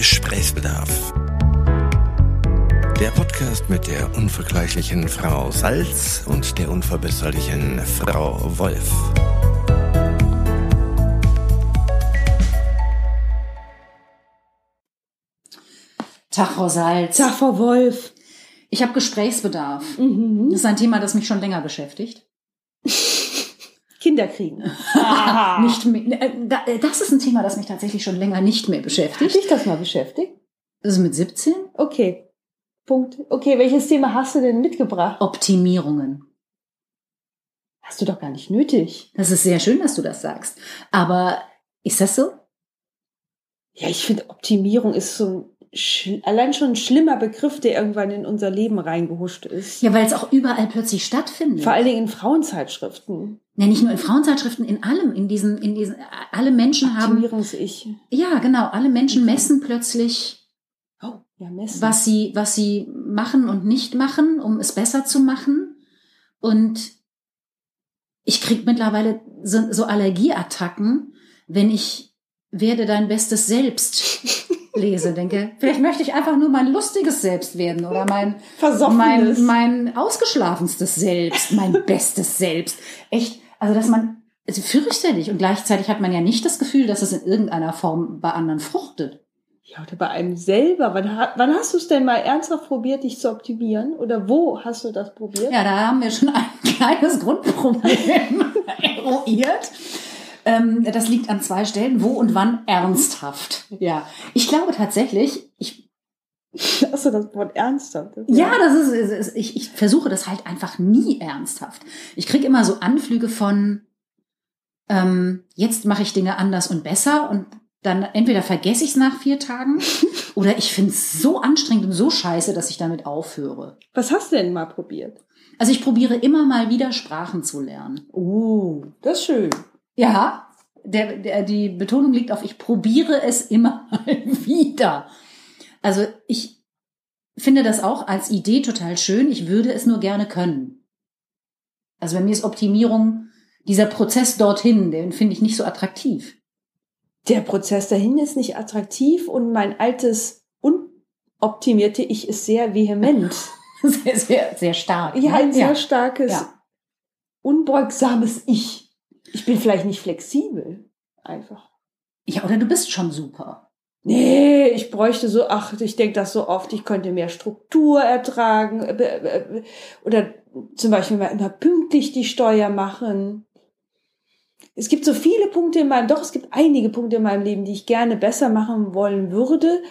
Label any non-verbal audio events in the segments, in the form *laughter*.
Gesprächsbedarf. Der Podcast mit der unvergleichlichen Frau Salz und der unverbesserlichen Frau Wolf. Tag, Frau Salz. Tag, Frau Wolf. Ich habe Gesprächsbedarf. Mhm. Das ist ein Thema, das mich schon länger beschäftigt. *laughs* Kinder kriegen. *laughs* Nicht mehr, äh, äh, das ist ein Thema, das mich tatsächlich schon länger nicht mehr Hat beschäftigt. dich das mal beschäftigt? Das ist mit 17. Okay. Punkt. Okay, welches Thema hast du denn mitgebracht? Optimierungen. Hast du doch gar nicht nötig. Das ist sehr schön, dass du das sagst. Aber ist das so? Ja, ich finde, Optimierung ist so ein, allein schon ein schlimmer Begriff, der irgendwann in unser Leben reingehuscht ist. Ja, weil es auch überall plötzlich stattfindet. Vor allen Dingen in Frauenzeitschriften. Ja, nicht nur in Frauenzeitschriften, in allem, in diesen, in diesen, alle Menschen haben, Optimierungs-Ich. ja, genau, alle Menschen messen plötzlich, Oh, ja, messen. was sie, was sie machen und nicht machen, um es besser zu machen. Und ich krieg mittlerweile so, so Allergieattacken, wenn ich werde dein bestes Selbst lese, denke, vielleicht möchte ich einfach nur mein lustiges Selbst werden oder mein, mein, mein ausgeschlafenstes Selbst, mein *laughs* bestes Selbst. Echt, also dass man, also fürchterlich und gleichzeitig hat man ja nicht das Gefühl, dass es in irgendeiner Form bei anderen fruchtet. Ja, oder bei einem selber. Wann, wann hast du es denn mal ernsthaft probiert, dich zu optimieren? Oder wo hast du das probiert? Ja, da haben wir schon ein *laughs* kleines Grundproblem *laughs* eruiert. Ähm, das liegt an zwei Stellen. Wo und wann ernsthaft? Ja, ich glaube tatsächlich, ich, *laughs* du das Wort ernsthaft? ja, das ist, ist, ist ich, ich versuche das halt einfach nie ernsthaft. Ich kriege immer so Anflüge von, ähm, jetzt mache ich Dinge anders und besser und dann entweder vergesse ich es nach vier Tagen *laughs* oder ich finde es so anstrengend und so scheiße, dass ich damit aufhöre. Was hast du denn mal probiert? Also ich probiere immer mal wieder Sprachen zu lernen. Oh, das ist schön. Ja, der, der, die Betonung liegt auf, ich probiere es immer *laughs* wieder. Also ich finde das auch als Idee total schön. Ich würde es nur gerne können. Also bei mir ist Optimierung, dieser Prozess dorthin, den finde ich nicht so attraktiv. Der Prozess dahin ist nicht attraktiv und mein altes, unoptimierte Ich ist sehr vehement. *laughs* Sehr, sehr, sehr stark. Ja, ne? ein sehr starkes, Ja. unbeugsames Ich. Ich bin vielleicht nicht flexibel. Einfach. ja, oder du bist schon super. Nee, ich bräuchte so, ach, ich denke das so oft, ich könnte mehr Struktur ertragen. äh, äh, Oder zum Beispiel mal immer pünktlich die Steuer machen. Es gibt so viele Punkte in meinem, doch, es gibt einige Punkte in meinem Leben, die ich gerne besser machen wollen würde.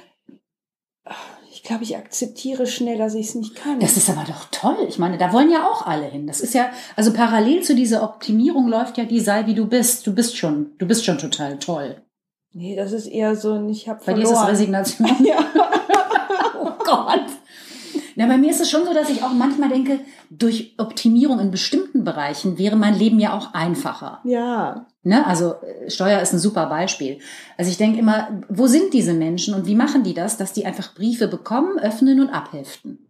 Ich glaube, ich akzeptiere schnell, dass ich es nicht kann. Das ist aber doch toll. Ich meine, da wollen ja auch alle hin. Das ist ja, also parallel zu dieser Optimierung läuft ja die sei wie du bist. Du bist schon, du bist schon total toll. nee, das ist eher so ein, ich habe Bei verloren. dir ist es Resignation. *laughs* Ja. oh Gott. Na, bei mir ist es schon so, dass ich auch manchmal denke, durch Optimierung in bestimmten Bereichen wäre mein Leben ja auch einfacher. ja. Ne? Also äh, Steuer ist ein super Beispiel. Also ich denke immer, wo sind diese Menschen und wie machen die das, dass die einfach Briefe bekommen, öffnen und abheften?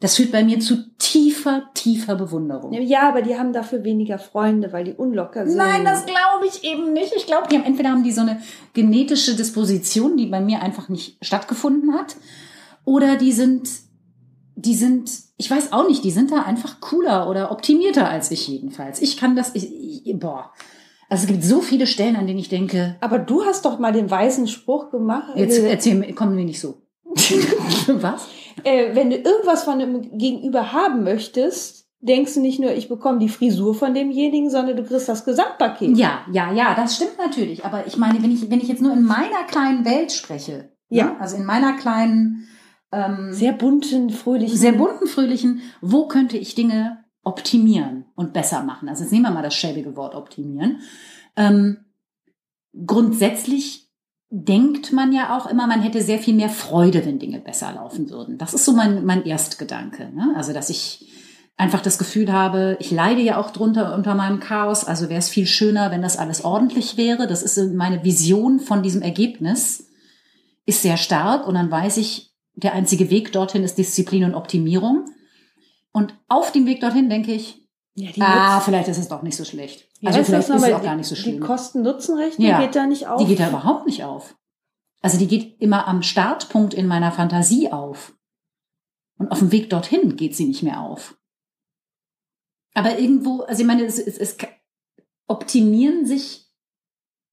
Das führt bei mir zu tiefer, tiefer Bewunderung. Ja, aber die haben dafür weniger Freunde, weil die unlocker sind. Nein, das glaube ich eben nicht. Ich glaube, die haben entweder haben die so eine genetische Disposition, die bei mir einfach nicht stattgefunden hat, oder die sind, die sind, ich weiß auch nicht, die sind da einfach cooler oder optimierter als ich jedenfalls. Ich kann das, ich, ich, boah. Also es gibt so viele Stellen, an denen ich denke, Aber du hast doch mal den weisen Spruch gemacht. jetzt äh, erzähl mir, kommen wir nicht so. *laughs* Was? äh, wenn du irgendwas von dem Gegenüber haben möchtest, denkst du nicht nur, ich bekomme die Frisur von demjenigen, sondern du kriegst das Gesamtpaket. Ja, ja, ja, das stimmt natürlich. Aber ich meine, wenn ich, wenn ich jetzt nur in meiner kleinen Welt spreche, Ja. ne, also in meiner kleinen, ähm, Sehr bunten, fröhlichen. sehr bunten, fröhlichen, wo könnte ich Dinge optimieren und besser machen? Also jetzt nehmen wir mal das schäbige Wort optimieren. Ähm, grundsätzlich denkt man ja auch immer, man hätte sehr viel mehr Freude, wenn Dinge besser laufen würden. Das ist so mein, mein Erstgedanke. Ne? Also, dass ich einfach das Gefühl habe, ich leide ja auch drunter unter meinem Chaos. Also wäre es viel schöner, wenn das alles ordentlich wäre. Das ist meine Vision von diesem Ergebnis, ist sehr stark. Und dann weiß ich, der einzige Weg dorthin ist Disziplin und Optimierung. Und auf dem Weg dorthin denke ich, Ja, die ah, vielleicht ist es doch nicht so schlecht. Wie Also vielleicht ist es auch gar nicht so Die schlimm. Kosten-Nutzen-Rechnung Ja. geht da nicht auf. Die geht da überhaupt nicht auf. Also die geht immer am Startpunkt in meiner Fantasie auf. Und auf dem Weg dorthin geht sie nicht mehr auf. Aber irgendwo, also ich meine, es, es, es optimieren sich,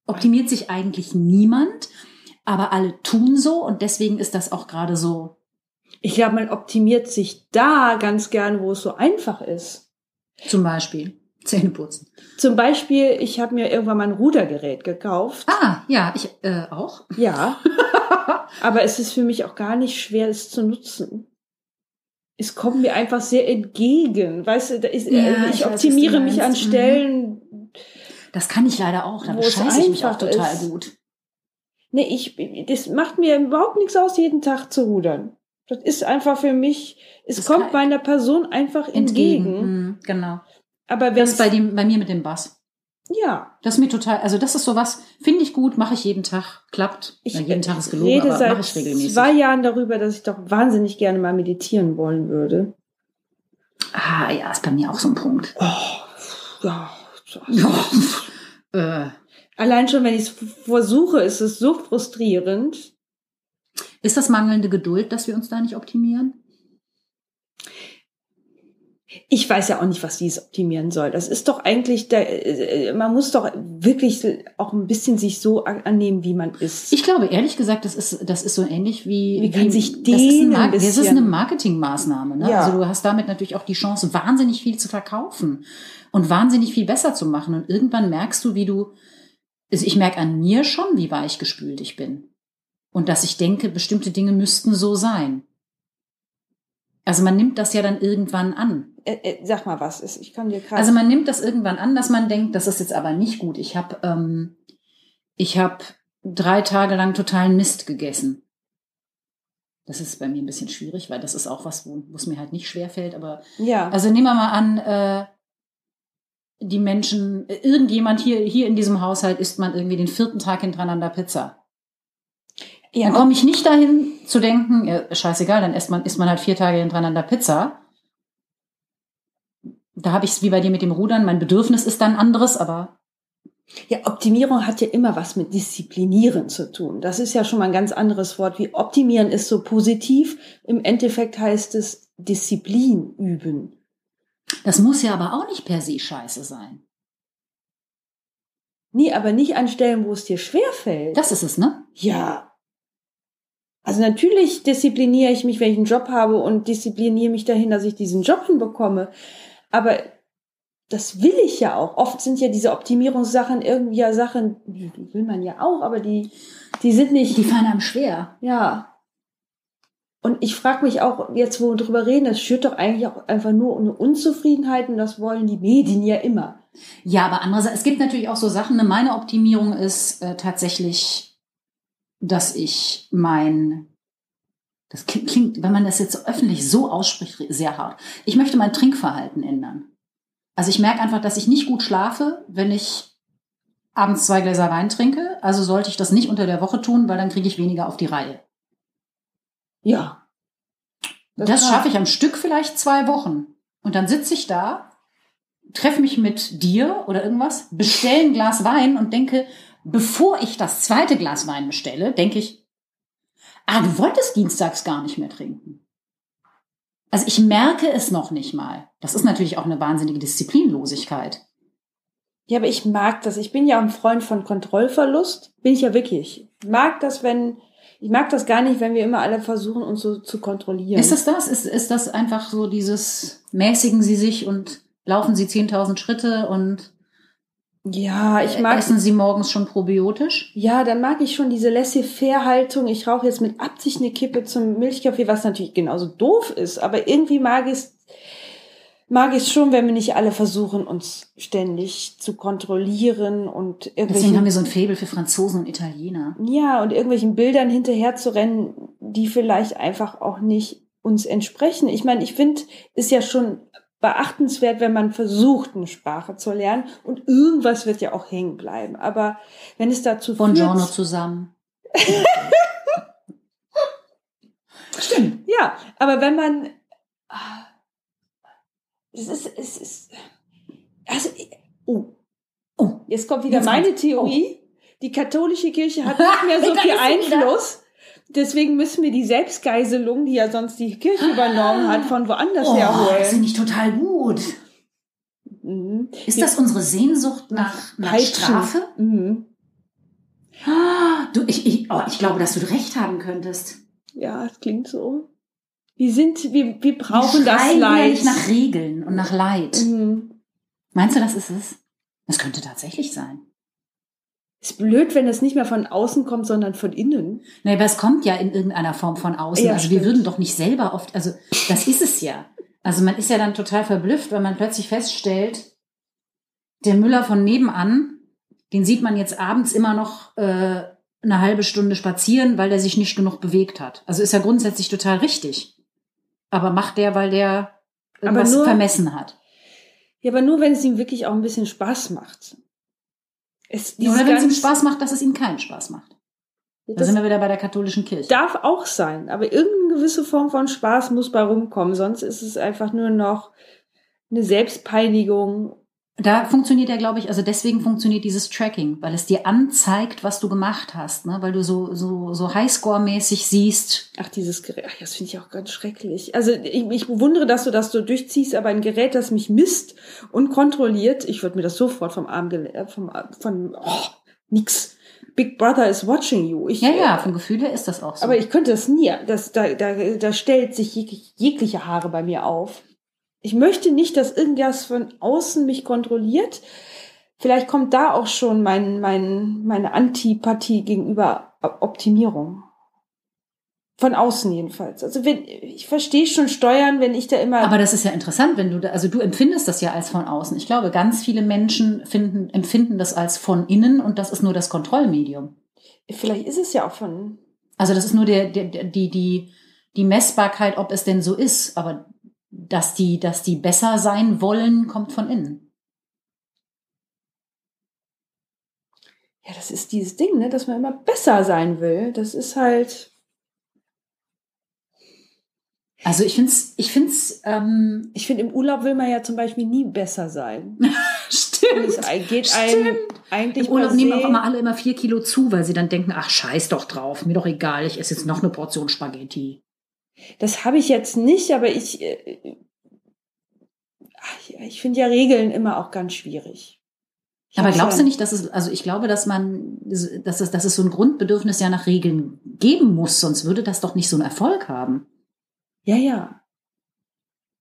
optimiert sich eigentlich niemand, aber alle tun so und deswegen ist das auch gerade so. Ich glaube, man optimiert sich da ganz gern, wo es so einfach ist. Zum Beispiel Zähne putzen. Zum Beispiel, ich habe mir irgendwann mal ein Rudergerät gekauft. Ah, ja, ich äh, auch. Ja. *laughs* aber es ist für mich auch gar nicht schwer, es zu nutzen. Es kommt mir einfach sehr entgegen. Weißt du, ist, Ja, äh, ich ich weiß, optimiere mich an meinst. Mhm. Stellen. Das kann ich leider auch. Da bescheiße ich mich auch total ist. gut. Nee, ich, das macht mir überhaupt nichts aus, jeden Tag zu rudern. Das ist einfach für mich, es Das kommt meiner Person einfach Entgegen. entgegen. Mhm, genau. Aber wenn Das ist bei, dem, bei mir mit dem Bass. ja, Das ist mir total, also das ist sowas, finde ich gut, mache ich jeden Tag, klappt. ich ja, jeden Tag ist gelogen, rede aber seit mache ich regelmäßig. zwei Jahren darüber, dass ich doch wahnsinnig gerne mal meditieren wollen würde. Ah, ja, ist bei mir auch so ein Punkt. Oh, ja. Ja. *laughs* Äh, Allein schon, wenn ich es versuche, ist es so frustrierend. ist das mangelnde Geduld, dass wir uns da nicht optimieren? Ich weiß ja auch nicht, was dies optimieren soll. Das ist doch eigentlich, der, äh, man muss doch wirklich auch ein bisschen sich so an- annehmen, wie man ist. Ich glaube, ehrlich gesagt, das ist, das ist so ähnlich wie, Wie kann sich das ist, ein Mar- ein das ist eine Marketingmaßnahme. Ne? Ja. Also du hast damit natürlich auch die Chance, wahnsinnig viel zu verkaufen und wahnsinnig viel besser zu machen. Und irgendwann merkst du, wie du, also ich merke an mir schon, wie weichgespült ich bin. Und dass ich denke, bestimmte Dinge müssten so sein. Also man nimmt das ja dann irgendwann an. äh, äh, sag mal was ist. Ich kann dir gerade. Also man nimmt das irgendwann an, dass man denkt, das ist jetzt aber nicht gut. Ich habe ähm, ich habe drei Tage lang totalen Mist gegessen. Das ist bei mir ein bisschen schwierig, weil das ist auch was, wo wo es mir halt nicht schwer fällt. Aber ja. also nehmen wir mal an, äh, die Menschen, irgendjemand hier hier in diesem Haushalt isst man irgendwie den vierten Tag hintereinander Pizza. ja. Dann komme ich nicht dahin zu denken, ja, scheißegal, dann isst man, isst man halt vier Tage hintereinander Pizza. Da habe ich es wie bei dir mit dem Rudern, mein Bedürfnis ist dann anderes, aber Ja, Optimierung hat ja immer was mit Disziplinieren zu tun. Das ist ja schon mal ein ganz anderes Wort. Wie optimieren ist so positiv. Im Endeffekt heißt es Disziplin üben. Das muss ja aber auch nicht per se scheiße sein. Nee, aber nicht an Stellen, wo es dir schwerfällt. Das ist es, ne? Ja. Also natürlich diszipliniere ich mich, wenn ich einen Job habe und diszipliniere mich dahin, dass ich diesen Job hinbekomme. Aber das will ich ja auch. Oft sind ja diese Optimierungssachen irgendwie ja Sachen, die will man ja auch, aber die, die sind nicht. Die fallen einem schwer. Ja. Und ich frage mich auch, jetzt wo wir drüber reden, das schürt doch eigentlich auch einfach nur eine Unzufriedenheit und das wollen die Medien ja immer. Ja, aber andererseits, es gibt natürlich auch so Sachen, ne? meine Optimierung ist äh, tatsächlich, dass ich mein, das klingt, wenn man das jetzt öffentlich so ausspricht, sehr hart. Ich möchte mein Trinkverhalten ändern. Also ich merke einfach, dass ich nicht gut schlafe, wenn ich abends zwei Gläser Wein trinke. Also sollte ich das nicht unter der Woche tun, weil dann kriege ich weniger auf die Reihe. Ja. Das, war- schaffe ich am Stück vielleicht zwei Wochen. Und dann sitze ich da, treffe mich mit dir oder irgendwas, bestelle ein Glas Wein und denke, bevor ich das zweite Glas Wein bestelle, denke ich, ah, du wolltest dienstags gar nicht mehr trinken. Also ich merke es noch nicht mal. Das ist natürlich auch eine wahnsinnige Disziplinlosigkeit. Ja, aber ich mag das. Ich bin ja ein Freund von Kontrollverlust. Bin ich ja wirklich. Ich mag das, wenn, ich mag das gar nicht, wenn wir immer alle versuchen, uns so zu kontrollieren. Ist es das? Ist, ist das einfach so dieses, mäßigen Sie sich und laufen Sie 10.000 Schritte und ja, ich mag, essen Sie morgens schon probiotisch? ja, dann mag ich schon diese Laissez-faire-Haltung. Ich rauche jetzt mit Absicht eine Kippe zum Milchkaffee, was natürlich genauso doof ist. Aber irgendwie mag ich es, mag ich es schon, wenn wir nicht alle versuchen, uns ständig zu kontrollieren und Deswegen haben wir so ein Faible für Franzosen und Italiener. ja, und irgendwelchen Bildern hinterher zu rennen, die vielleicht einfach auch nicht uns entsprechen. Ich meine, ich finde, ist ja schon beachtenswert, wenn man versucht, eine Sprache zu lernen und irgendwas wird ja auch hängen bleiben. Aber wenn es dazu Buongiorno führt, zusammen. *laughs* Stimmt. ja, aber wenn man, ah, es ist, es ist, also, oh, Oh, jetzt kommt wieder Jetzt meine. Theorie. die katholische Kirche hat *laughs* nicht mehr so viel. Einfluss. Deswegen müssen wir die Selbstgeiselung, die ja sonst die Kirche übernommen hat, von woanders Oh, her das finde ich total gut. Mhm. Ist das unsere Sehnsucht nach, nach Peitschen. Strafe? Mhm. Ah, Du, ich, ich, oh, ich glaube, dass du recht haben könntest. Ja, es klingt so. Wir sind, wir, wir brauchen Wir das Leid. nach Regeln und nach Leid. Mhm. Meinst du, das ist es? Das könnte tatsächlich sein. Ist blöd, wenn das nicht mehr von außen kommt, sondern von innen. Nee, aber es kommt ja in irgendeiner Form von außen. Ja, also wir stimmt. würden doch nicht selber oft, also das ist es ja. Also man ist ja dann total verblüfft, wenn man plötzlich feststellt, der Müller von nebenan, den sieht man jetzt abends immer noch äh, eine halbe Stunde spazieren, weil der sich nicht genug bewegt hat. Also ist ja grundsätzlich total richtig. Aber macht der, weil der irgendwas nur- vermessen hat. Ja, aber nur, wenn es ihm wirklich auch ein bisschen Spaß macht. Es, dieses Oder wenn es ihm Spaß macht, dass es ihm keinen Spaß macht. Da sind wir wieder bei der katholischen Kirche. darf auch sein, aber irgendeine gewisse Form von Spaß muss bei rumkommen, sonst ist es einfach nur noch eine Selbstpeinigung. Da funktioniert ja, glaube ich, also deswegen funktioniert dieses Tracking, weil es dir anzeigt, was du gemacht hast, ne? weil du so, so, so Highscore-mäßig siehst. Ach, dieses Gerät, ach, das finde ich auch ganz schrecklich. Also ich, ich bewundere, dass du das so durchziehst, aber ein Gerät, das mich misst und kontrolliert, ich würde mir das sofort vom Arm, äh, vom, von, oh, nix. Big Brother is watching you. Ich, Ja, ja, vom Gefühl her ist das auch so. Aber ich könnte das nie. Das, da, da, da stellt sich jeg- jegliche Haare bei mir auf. Ich möchte nicht, dass irgendwas von außen mich kontrolliert. Vielleicht kommt da auch schon mein, mein, meine Antipathie gegenüber Optimierung. Von außen jedenfalls. Also wenn, ich verstehe schon Steuern, wenn ich da immer. Aber das ist ja interessant, wenn du da, also du empfindest das ja als von außen. Ich glaube, ganz viele Menschen finden, empfinden das als von innen und das ist nur das Kontrollmedium. vielleicht ist es ja auch von. Also das ist nur der, der, die, die, die Messbarkeit, ob es denn so ist. Aber dass die, dass die besser sein wollen, kommt von innen. Ja, das ist dieses Ding, ne, dass man immer besser sein will. Das ist halt. Also ich find's, ich find's, ähm, Ich finde, im Urlaub will man ja zum Beispiel nie besser sein. *laughs* stimmt. Es geht einem eigentlich Im Urlaub nehmen auch immer alle immer vier Kilo zu, weil sie dann denken, ach scheiß doch drauf, mir doch egal, ich esse jetzt noch eine Portion Spaghetti. Das habe ich jetzt nicht, aber ich, äh, ich finde ja Regeln immer auch ganz schwierig. Ich Aber glaubst ja, du nicht, dass es, also ich glaube, dass man, dass es, dass es so ein Grundbedürfnis ja nach Regeln geben muss, sonst würde das doch nicht so einen Erfolg haben. Ja, ja.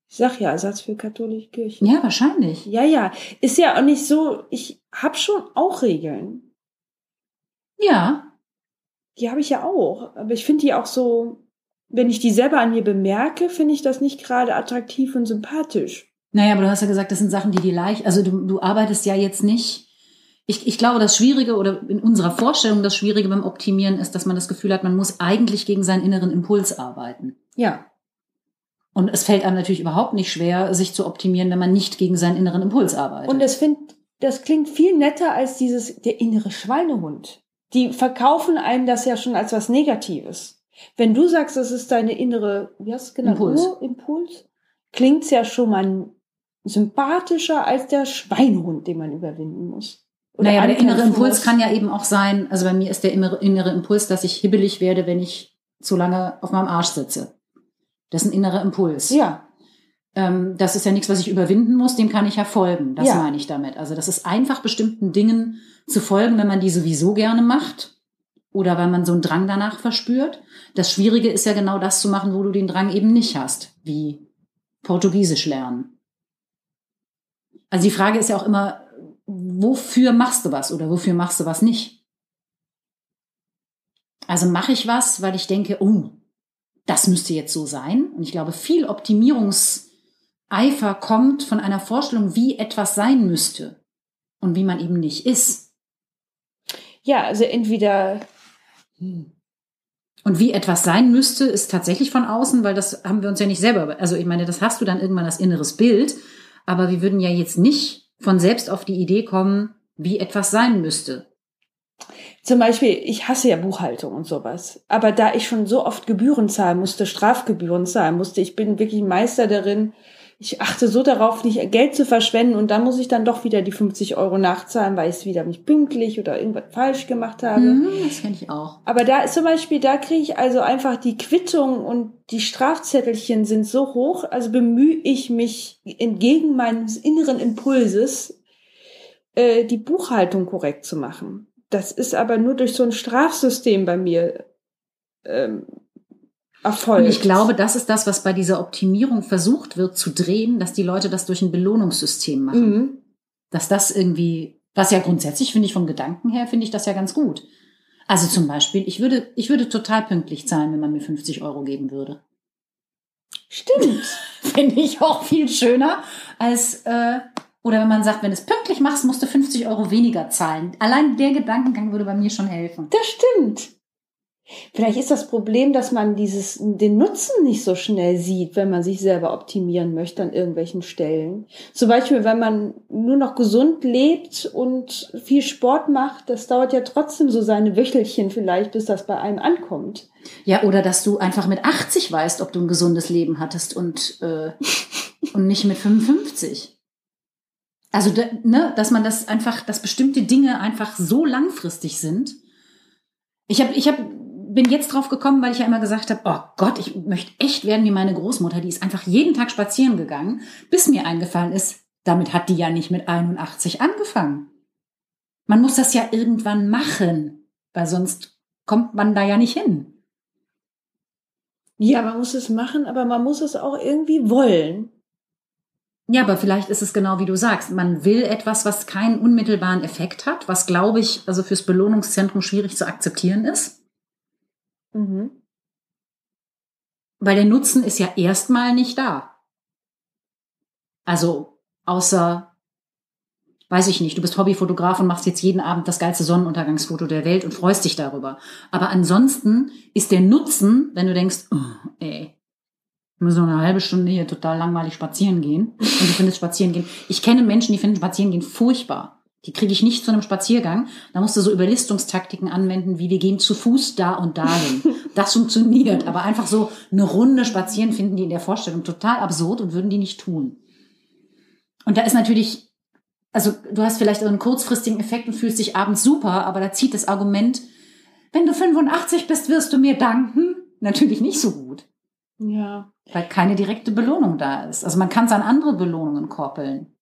Ich sag ja, Ersatz für katholische Kirche. Ja, wahrscheinlich. Ja, ja. Ist ja auch nicht so, ich habe schon auch Regeln. Ja. Die habe ich ja auch. Aber ich finde die auch so, wenn ich die selber an mir bemerke, finde ich das nicht gerade attraktiv und sympathisch. Naja, aber du hast ja gesagt, das sind Sachen, die dir leicht, also du, du arbeitest ja jetzt nicht. Ich, ich glaube, das Schwierige oder in unserer Vorstellung das Schwierige beim Optimieren ist, dass man das Gefühl hat, man muss eigentlich gegen seinen inneren Impuls arbeiten. Ja. Und es fällt einem natürlich überhaupt nicht schwer, sich zu optimieren, wenn man nicht gegen seinen inneren Impuls arbeitet. Und das find, das klingt viel netter als dieses, der innere Schweinehund. Die verkaufen einem das ja schon als was Negatives. Wenn du sagst, das ist deine innere, wie hast du es genannt? Impuls. Urimpuls, klingt's ja schon mal sympathischer als der Schweinehund, den man überwinden muss. naja, aber der innere Impuls muss. kann ja eben auch sein, also bei mir ist der innere, innere Impuls, dass ich hibbelig werde, wenn ich zu lange auf meinem Arsch sitze. Das ist ein innerer Impuls. Ja, Ähm, das ist ja nichts, was ich überwinden muss, dem kann ich ja folgen. Das Ja. meine ich damit. Also das ist einfach bestimmten Dingen zu folgen, wenn man die sowieso gerne macht oder weil man so einen Drang danach verspürt. Das Schwierige ist ja genau das zu machen, wo du den Drang eben nicht hast, wie Portugiesisch lernen. Also die Frage ist ja auch immer, wofür machst du was oder wofür machst du was nicht? Also mache ich was, weil ich denke, oh, das müsste jetzt so sein. Und ich glaube, viel Optimierungseifer kommt von einer Vorstellung, wie etwas sein müsste und wie man eben nicht ist. ja, also entweder, Und wie etwas sein müsste, ist tatsächlich von außen, weil das haben wir uns ja nicht selber. Also ich meine, das hast du dann irgendwann als inneres Bild, aber wir würden ja jetzt nicht von selbst auf die Idee kommen, wie etwas sein müsste. zum Beispiel, ich hasse ja Buchhaltung und sowas. Aber da ich schon so oft Gebühren zahlen musste, Strafgebühren zahlen musste, ich bin wirklich Meister darin, ich achte so darauf, nicht Geld zu verschwenden und dann muss ich dann doch wieder die 50 Euro nachzahlen, weil ich es wieder nicht pünktlich oder irgendwas falsch gemacht habe. Mhm, das kenne ich auch. Aber da ist zum Beispiel, da kriege ich also einfach die Quittung und die Strafzettelchen sind so hoch, also bemühe ich mich entgegen meines inneren Impulses, äh, die Buchhaltung korrekt zu machen. Das ist aber nur durch so ein Strafsystem bei mir ähm, erfolgt. Und ich glaube, das ist das, was bei dieser Optimierung versucht wird zu drehen, dass die Leute das durch ein Belohnungssystem machen. Mhm. Dass das irgendwie, was ja grundsätzlich finde ich vom Gedanken her, finde ich das ja ganz gut. Also zum Beispiel, ich würde, ich würde total pünktlich zahlen, wenn man mir 50 Euro geben würde. Stimmt. *laughs* Finde ich auch viel schöner als, äh, oder wenn man sagt, wenn du es pünktlich machst, musst du 50 Euro weniger zahlen. Allein der Gedankengang würde bei mir schon helfen. Das stimmt. Vielleicht ist das Problem, dass man dieses, den Nutzen nicht so schnell sieht, wenn man sich selber optimieren möchte an irgendwelchen Stellen. Zum Beispiel, wenn man nur noch gesund lebt und viel Sport macht, das dauert ja trotzdem so seine Wöchelchen vielleicht, bis das bei einem ankommt. Ja, oder dass du einfach mit 80 weißt, ob du ein gesundes Leben hattest und, äh, und nicht mit 55. Also, ne, dass man das einfach, dass bestimmte Dinge einfach so langfristig sind. Ich habe, ich habe bin jetzt drauf gekommen, weil ich ja immer gesagt habe, oh Gott, ich möchte echt werden wie meine Großmutter. Die ist einfach jeden Tag spazieren gegangen, bis mir eingefallen ist, damit hat die ja nicht mit 81 angefangen. Man muss das ja irgendwann machen, weil sonst kommt man da ja nicht hin. Ja, man muss es machen, aber man muss es auch irgendwie wollen. Ja, aber vielleicht ist es genau wie du sagst. Man will etwas, was keinen unmittelbaren Effekt hat, was, glaube ich, also fürs Belohnungszentrum schwierig zu akzeptieren ist. Mhm. Weil der Nutzen ist ja erstmal nicht da. Also, außer, weiß ich nicht, du bist Hobbyfotograf und machst jetzt jeden Abend das geilste Sonnenuntergangsfoto der Welt und freust dich darüber. Aber ansonsten ist der Nutzen, wenn du denkst, oh, ey, wir müssen noch eine halbe Stunde hier total langweilig spazieren gehen. Und du findest spazieren gehen. Ich kenne Menschen, die finden spazieren gehen furchtbar. Die kriege ich nicht zu einem Spaziergang. Da musst du so Überlistungstaktiken anwenden, wie wir gehen zu Fuß da und dahin. *laughs* Das funktioniert. Aber einfach so eine Runde spazieren finden die in der Vorstellung total absurd und würden die nicht tun. Und da ist natürlich, also du hast vielleicht einen kurzfristigen Effekt und fühlst dich abends super, aber da zieht das Argument, wenn du 85 bist, wirst du mir danken, natürlich nicht so gut. Ja. Weil keine direkte Belohnung da ist. Also man kann es an andere Belohnungen koppeln.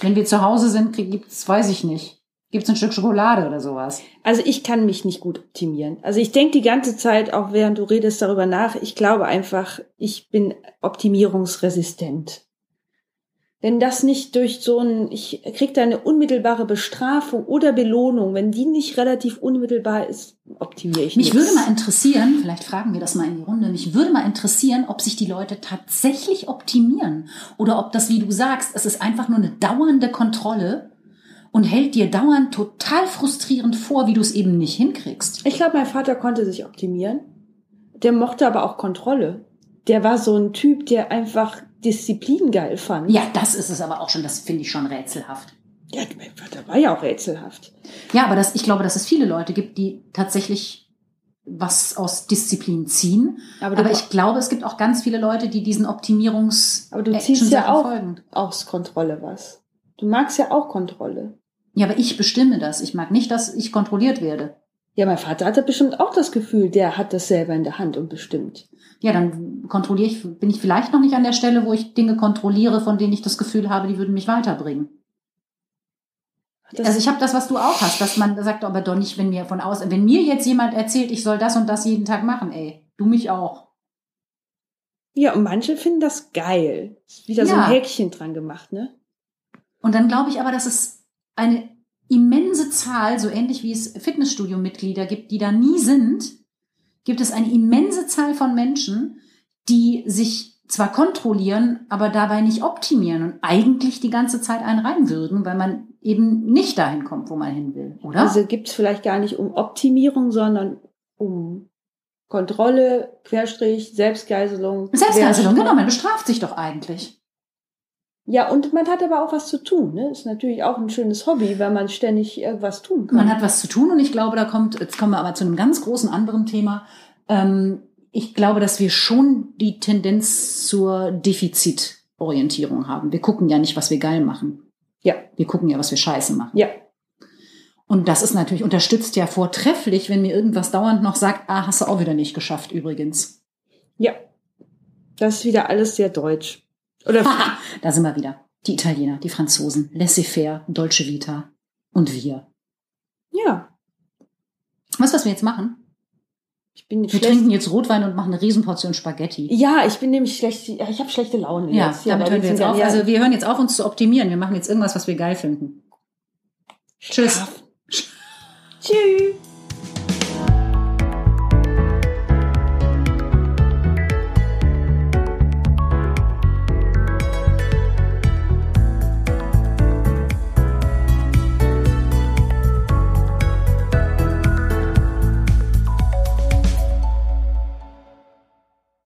Wenn wir zu Hause sind, gibt's, weiß ich nicht, gibt's ein Stück Schokolade oder sowas. Also ich kann mich nicht gut optimieren. Also ich denke die ganze Zeit, auch während du redest darüber nach, ich glaube einfach, ich bin optimierungsresistent. Wenn das nicht durch so ein, ich krieg da eine unmittelbare Bestrafung oder Belohnung, wenn die nicht relativ unmittelbar ist, optimiere ich Mich nichts. würde mal interessieren, vielleicht fragen wir das mal in die Runde, mich würde mal interessieren, ob sich die Leute tatsächlich optimieren oder ob das, wie du sagst, es ist einfach nur eine dauernde Kontrolle und hält dir dauernd total frustrierend vor, wie du es eben nicht hinkriegst. Ich glaube, mein Vater konnte sich optimieren. Der mochte aber auch Kontrolle. Der war so ein Typ, der einfach Disziplin geil fand. Ja, das ist es aber auch schon, das finde ich schon rätselhaft. Ja, mein Vater war ja auch rätselhaft. Ja, aber das, ich glaube, dass es viele Leute gibt, die tatsächlich was aus Disziplin ziehen. Aber, Aber, ich glaube, es gibt auch ganz viele Leute, die diesen Optimierungs aber du ziehst ja auch folgen. aus Kontrolle was. Du magst ja auch Kontrolle. Ja, aber ich bestimme das. Ich mag nicht, dass ich kontrolliert werde. Ja, mein Vater hatte bestimmt auch das Gefühl, der hat das selber in der Hand und bestimmt. Ja, dann kontrolliere ich, bin ich vielleicht noch nicht an der Stelle, wo ich Dinge kontrolliere, von denen ich das Gefühl habe, die würden mich weiterbringen. Das, Also ich habe das, was du auch hast, dass man sagt, aber doch nicht, wenn mir von außen, wenn mir jetzt jemand erzählt, ich soll das und das jeden Tag machen, ey, du mich auch. ja, und manche finden das geil. Ist wieder so Ja. ein Häkchen dran gemacht, ne? Und dann glaube ich aber, dass es eine immense Zahl, so ähnlich wie es Fitnessstudio-Mitglieder gibt, die da nie sind, gibt es eine immense Zahl von Menschen, die sich zwar kontrollieren, aber dabei nicht optimieren und eigentlich die ganze Zeit einen rein würden, weil man eben nicht dahin kommt, wo man hin will, oder? Also gibt's vielleicht gar nicht um Optimierung, sondern um Kontrolle, Querstrich, Selbstgeiselung. Selbstgeiselung, genau, man bestraft sich doch eigentlich. Ja, und man hat aber auch was zu tun. Ne? Ist natürlich auch ein schönes Hobby, weil man ständig irgendwas tun kann. Man hat was zu tun und ich glaube, da kommt, jetzt kommen wir aber zu einem ganz großen anderen Thema. Ähm, ich glaube, dass wir schon die Tendenz zur Defizit Orientierung haben. Wir gucken ja nicht, was wir geil machen. Ja. Wir gucken ja, was wir scheiße machen. Ja. Und das ist natürlich, unterstützt ja vortrefflich, wenn mir irgendwas dauernd noch sagt, ah, hast du auch wieder nicht geschafft übrigens. Ja. Das ist wieder alles sehr deutsch. Oder Haha, *laughs* da sind wir wieder. Die Italiener, die Franzosen, laissez-faire, Dolce Vita und wir. ja. Weißt du, was wir jetzt machen? Ich bin nicht Wir schlecht. trinken jetzt Rotwein und machen eine Riesenportion Spaghetti. Ja, ich bin nämlich schlecht. ja, Ich habe schlechte Laune Ja, jetzt. damit aber hören wir jetzt auf. ja- Also wir hören jetzt auf, uns zu optimieren. Wir machen jetzt irgendwas, was wir geil finden. Tschüss. Tschüss.